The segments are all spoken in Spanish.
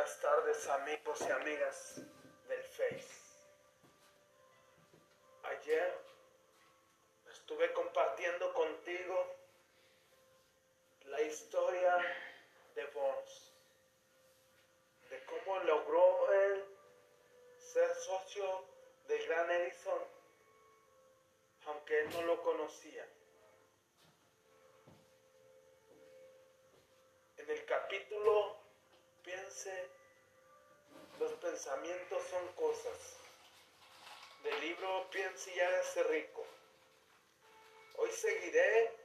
buenas tardes amigos y amigas del Face. Estuve compartiendo contigo la historia de Bones, de cómo logró él ser socio de Gran Edison, aunque él no lo conocía. En el capítulo piense, los pensamientos son cosas. Del libro Piense y hágase rico. おいしすで。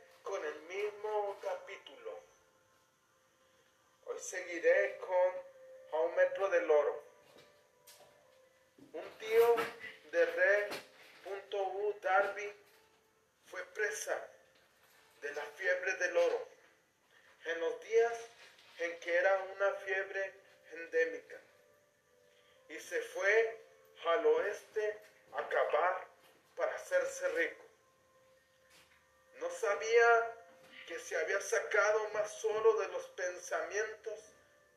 Se había sacado más oro de los pensamientos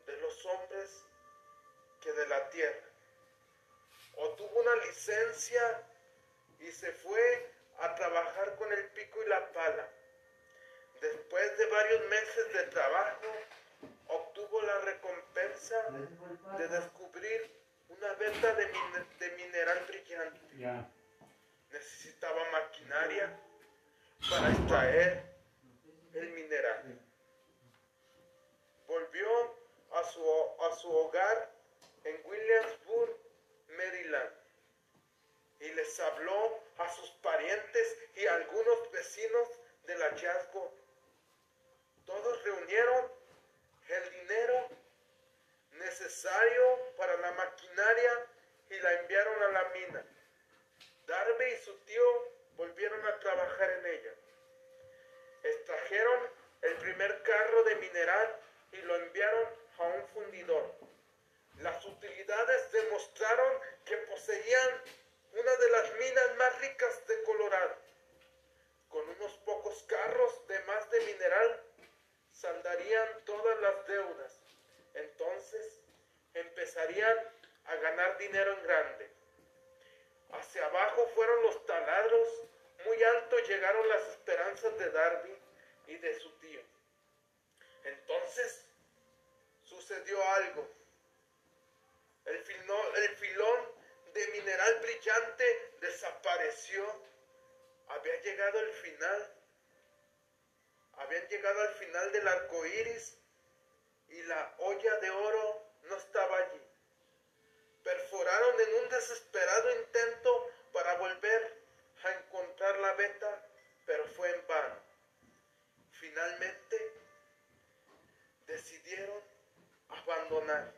de los hombres que de la tierra. Obtuvo una licencia y se fue a trabajar con el pico y la pala. Después de varios meses de trabajo, obtuvo la recompensa de descubrir una venta de, mineral brillante. Necesitaba maquinaria para extraer el mineral. Volvió a su, a su hogar en Williamsburg, Maryland, y les habló a sus parientes y a algunos vecinos del hallazgo. Todos reunieron el dinero necesario para la maquinaria y la enviaron a la mina. Darby y su tío volvieron a trabajar en ella. Extrajeron el primer carro de mineral y lo enviaron a un fundidor. Demostraron que poseían una de las minas más ricas de Colorado. Con unos pocos carros de más de mineral saldarían todas las deudas. Entonces empezarían a ganar dinero en grande. Hacia abajo fueron los taladros, muy alto llegaron las esperanzas de Darby y de su tío. Entonces sucedió algo. El, el filón de mineral brillante desapareció. Había llegado el final habían llegado al final del arco iris y la olla de oro no estaba allí. Perforaron en un desesperado intento para volver a encontrar la beta, pero fue en vano. Finalmente decidieron abandonar.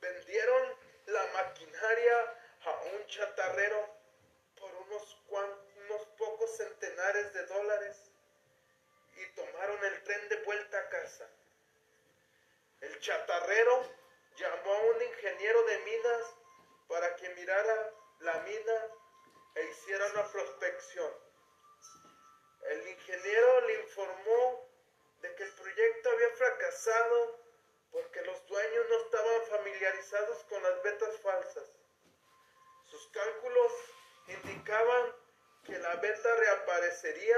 Vendieron la maquinaria a un chatarrero por unos, pocos centenares de dólares y tomaron el tren de vuelta a casa. El chatarrero llamó a un ingeniero de minas para que mirara la mina e hiciera una prospección. El ingeniero le informó de que el proyecto había fracasado porque los dueños no estaban familiarizados con las vetas falsas. Sus cálculos indicaban que la beta reaparecería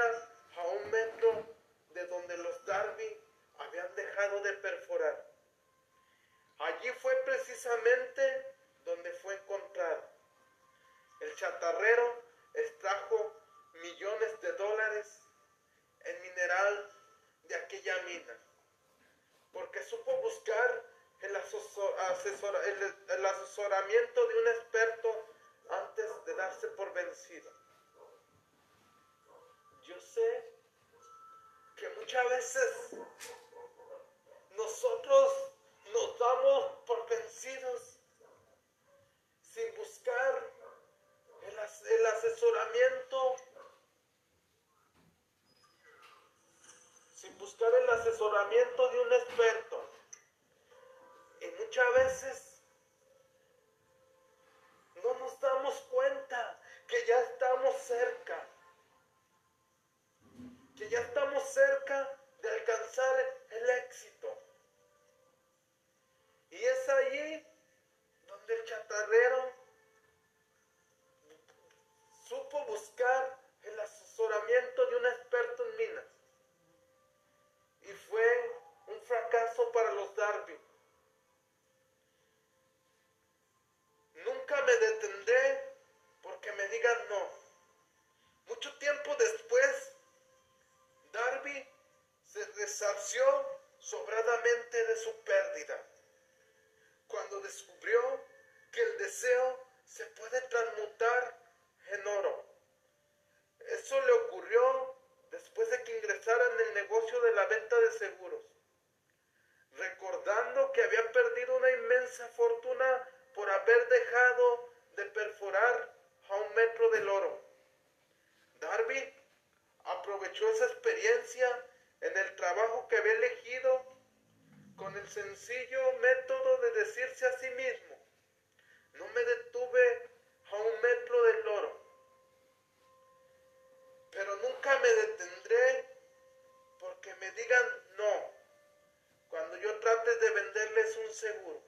a un metro de donde los Darby habían dejado de perforar. Allí fue precisamente donde fue encontrado. El chatarrero extrajo millones de dólares en mineral de aquella mina, porque supo buscar el, el asesoramiento de un experto vencido. Yo sé que muchas veces nosotros nos damos por vencidos sin buscar el, el asesoramiento, sin buscar el asesoramiento de un experto. Y muchas veces oro. Darby aprovechó esa experiencia en el trabajo que había elegido con el sencillo método de decirse a sí mismo, no me detuve a un metro del oro, pero nunca me detendré porque me digan no cuando yo trate de venderles un seguro.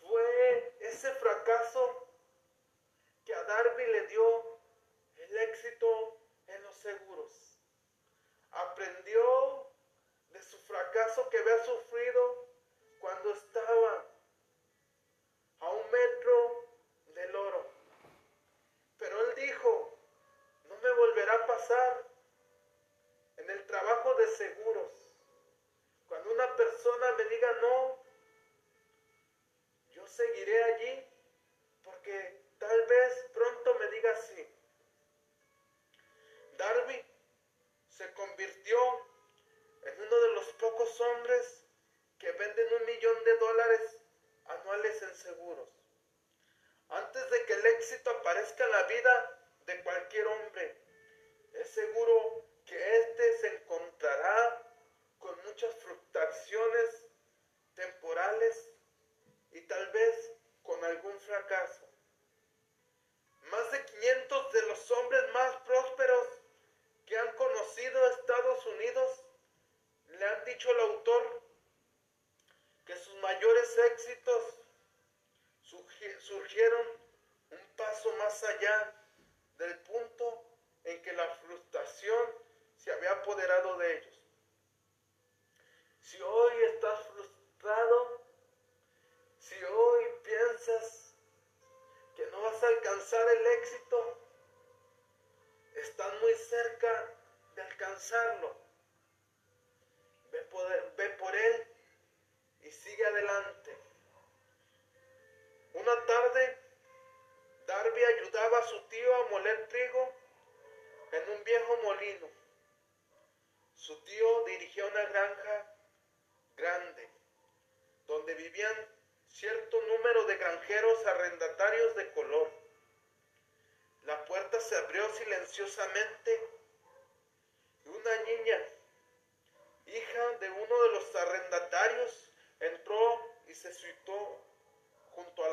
Fue ese fracaso que a Darby le dio hombres que venden un millón de dólares anuales en seguros. Antes de que el éxito aparezca en la vida de cualquier hombre, dicho al autor que sus mayores éxitos surgieron un paso más allá del punto en que la frustración se había apoderado de ellos. Si hoy estás frustrado, si hoy piensas que no vas a alcanzar el éxito, estás muy cerca de alcanzarlo. Ve por, él y sigue adelante. Una tarde, Darby ayudaba a su tío a moler trigo en un viejo molino. Su tío dirigía una granja grande, donde vivían cierto número de granjeros arrendatarios de color. La puerta se abrió silenciosamente y una niña, uno de los arrendatarios, entró y se situó junto a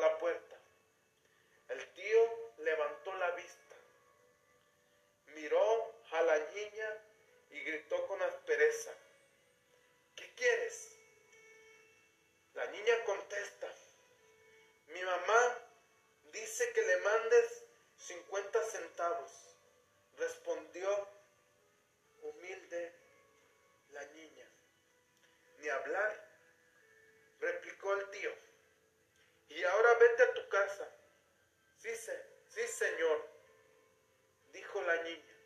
Ni hablar, replicó el tío. Y ahora vete a tu casa. Sí, sí, señor, dijo la niña,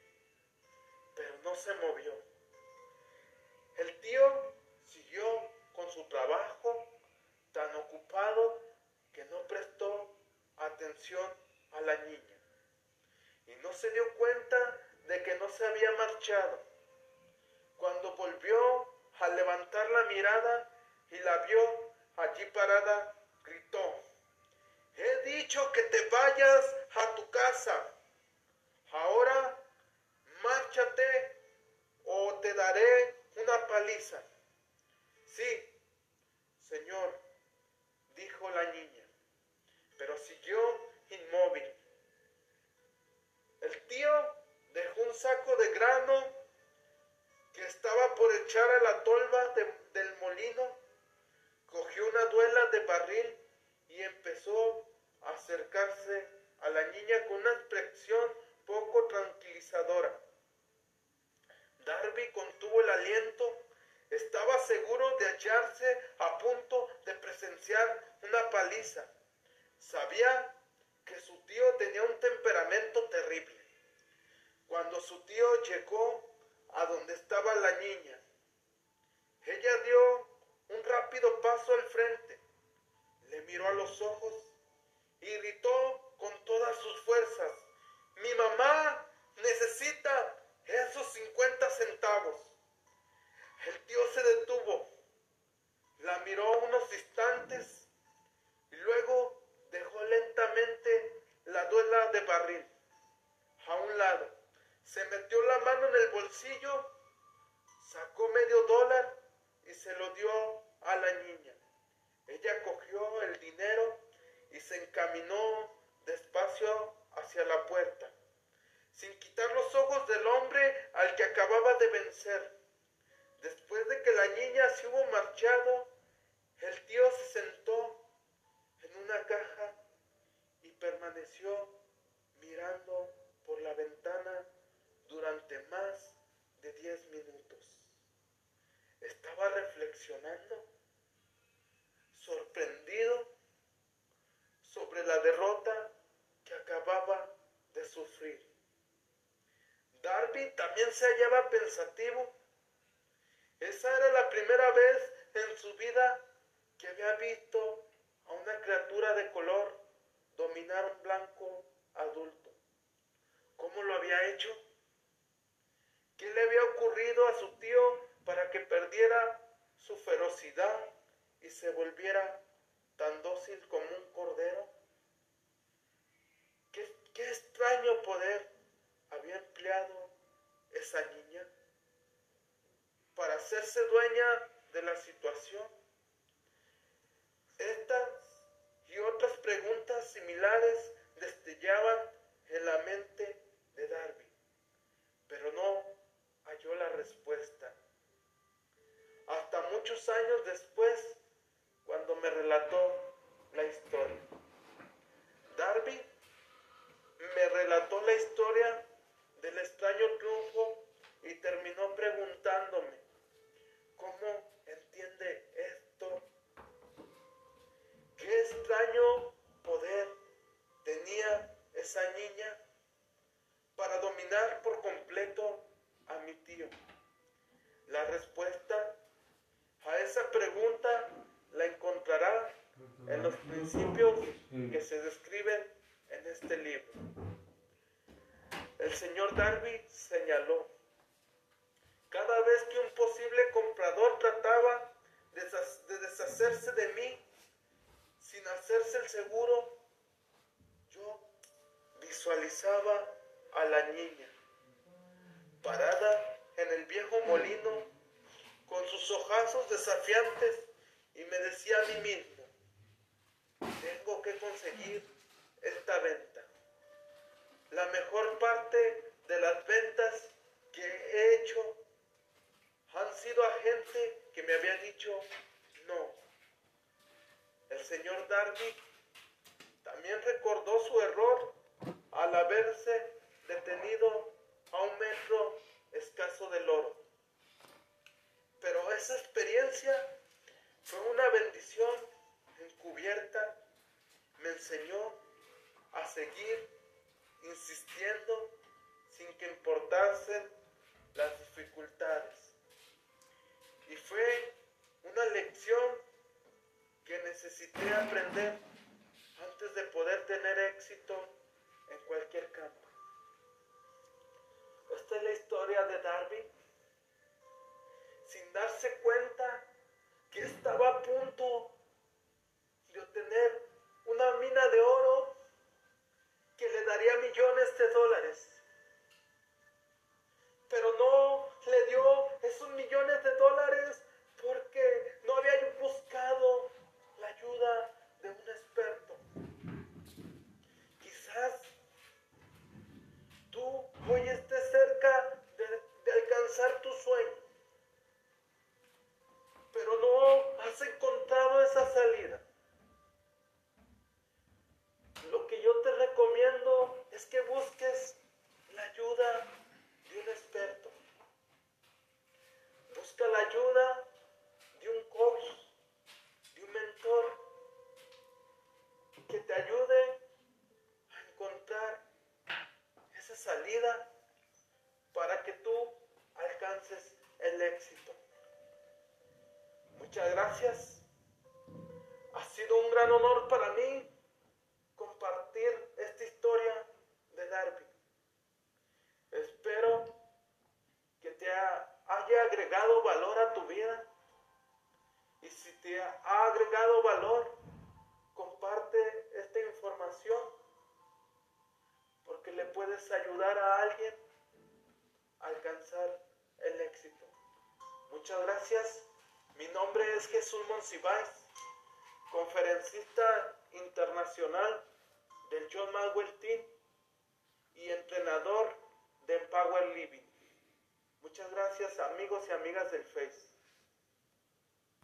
pero no se movió. El tío siguió con su trabajo tan ocupado que no prestó atención a la niña y no se dio cuenta de que no se había marchado. Y la vio allí parada, gritó, he dicho que te vayas a tu casa. Ahora márchate o te daré una paliza. Sí, señor, dijo la niña, pero siguió inmóvil. El tío dejó un saco de grano que estaba por echar a la tolva del molino, cogió una duela de barril y empezó a acercarse a la niña con una expresión poco tranquilizadora. Darby contuvo el aliento, estaba seguro de hallarse a punto de presenciar una paliza. Sabía que su tío tenía un temperamento terrible. Cuando su tío llegó a donde estaba la niña, ella dio un rápido paso al frente, le miró a los ojos y gritó con todas sus fuerzas, mi mamá necesita esos 50 centavos. El tío se detuvo, la miró unos instantes y luego dejó lentamente la duela de barril a un lado. Se metió la mano en el bolsillo, sacó medio dólar y se lo dio a la niña. Ella cogió el dinero y encaminó despacio hacia la puerta, sin quitar los ojos del hombre al que acababa de vencer. Después de que la niña se hubo marchado, el tío se sentó en una caja y permaneció mirando por la ventana durante más de diez minutos. Estaba reflexionando, sorprendido sobre la derrota que acababa de sufrir. Darby también se hallaba pensativo. Esa era la primera vez en su vida que había visto a una criatura de color dominar un blanco adulto. ¿Cómo lo había hecho? ¿Qué le había ocurrido a su tío para que perdiera su ferocidad y se volviera tan dócil como un cordero? ¿Qué, qué extraño poder había empleado esa niña para hacerse dueña de la situación? Estas y otras preguntas similares destellaban en la mente de Darby, pero no halló la respuesta. Hasta muchos años después, relató la historia. Señor Darby señaló, cada vez que un posible comprador trataba de deshacerse de mí sin hacerse el seguro, yo visualizaba a la niña parada en el viejo molino con sus ojazos desafiantes y me decía a mí mismo, tengo que conseguir esta venta. La mejor parte de las ventas que he hecho han sido a gente que me había dicho no. El señor Darby necesité aprender antes de poder tener éxito en cualquier campo. Gracias. Ha sido un gran honor para mí compartir esta historia de Darby. Espero que te haya agregado valor a tu vida. Y si te ha agregado valor, comparte esta información porque le puedes ayudar a alguien a alcanzar el éxito. Muchas gracias. Mi nombre es Jesús Monsiváis, conferencista internacional del John Maxwell Team y entrenador de Empower Living. Muchas gracias amigos y amigas del Face.